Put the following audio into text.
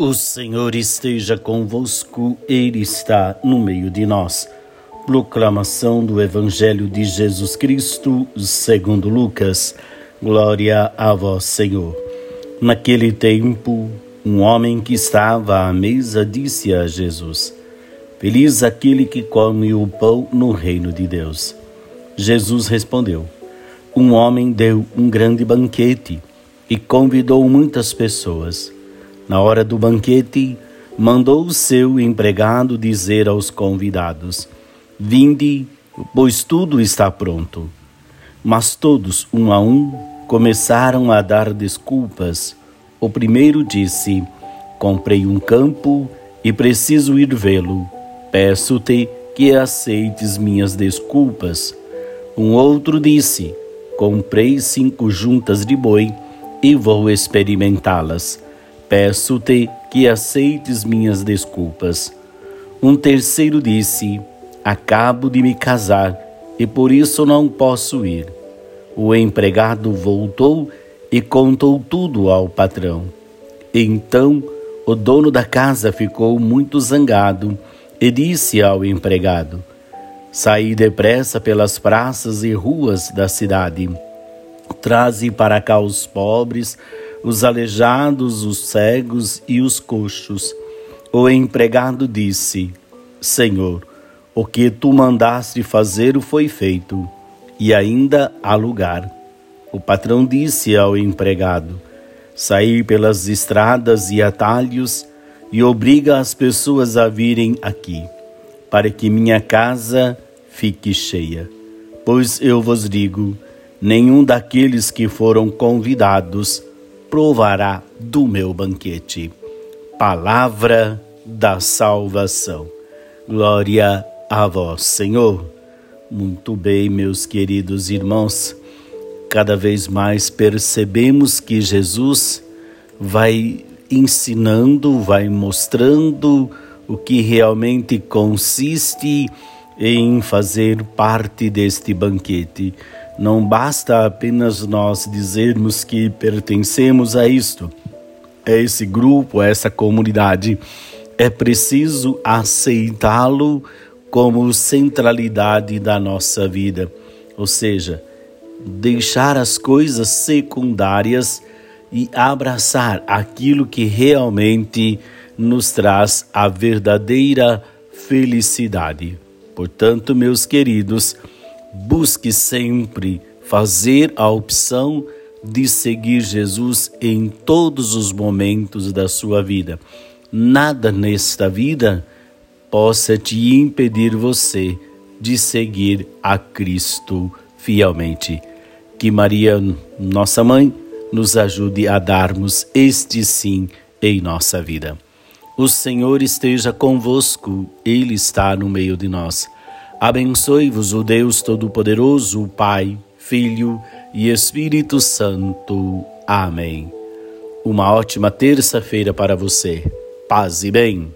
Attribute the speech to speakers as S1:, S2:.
S1: O Senhor esteja convosco, Ele está no meio de nós. Proclamação do Evangelho de Jesus Cristo, segundo Lucas. Glória a vós, Senhor. Naquele tempo, um homem que estava à mesa disse a Jesus: Feliz aquele que come o pão no reino de Deus. Jesus respondeu: Um homem deu um grande banquete e convidou muitas pessoas. Na hora do banquete, mandou o seu empregado dizer aos convidados: Vinde, pois tudo está pronto. Mas todos, um a um, começaram a dar desculpas. O primeiro disse: Comprei um campo e preciso ir vê-lo. Peço-te que aceites minhas desculpas. Um outro disse: Comprei cinco juntas de boi e vou experimentá-las Peço-te que aceites minhas desculpas. Um terceiro disse: Acabo de me casar e por isso não posso ir. O empregado voltou e contou tudo ao patrão. Então o dono da casa ficou muito zangado e disse ao empregado: Saí depressa pelas praças e ruas da cidade. Traze para cá os pobres, os aleijados, os cegos e os coxos. O empregado disse: Senhor, o que tu mandaste fazer foi feito, e ainda há lugar. O patrão disse ao empregado: Saí pelas estradas e atalhos e obriga as pessoas a virem aqui, para que minha casa fique cheia. Pois eu vos digo: nenhum daqueles que foram convidados provará do meu banquete. Palavra da salvação. Glória a vós, Senhor. Muito bem, meus queridos irmãos, cada vez mais percebemos que Jesus vai ensinando, vai mostrando o que realmente consiste em fazer parte deste banquete. Não basta apenas nós dizermos que pertencemos a isto, a esse grupo, a essa comunidade. É preciso aceitá-lo como centralidade da nossa vida, ou seja, deixar as coisas secundárias e abraçar aquilo que realmente nos traz a verdadeira felicidade. Portanto, meus queridos, Busque sempre fazer a opção de seguir Jesus em todos os momentos da sua vida. Nada nesta vida possa te impedir você de seguir a Cristo fielmente. Que Maria, nossa mãe, nos ajude a darmos este sim em nossa vida. O Senhor esteja convosco, Ele está no meio de nós. Abençoe-vos o Deus Todo-Poderoso, Pai, Filho e Espírito Santo. Amém. Uma ótima terça-feira para você. Paz e bem.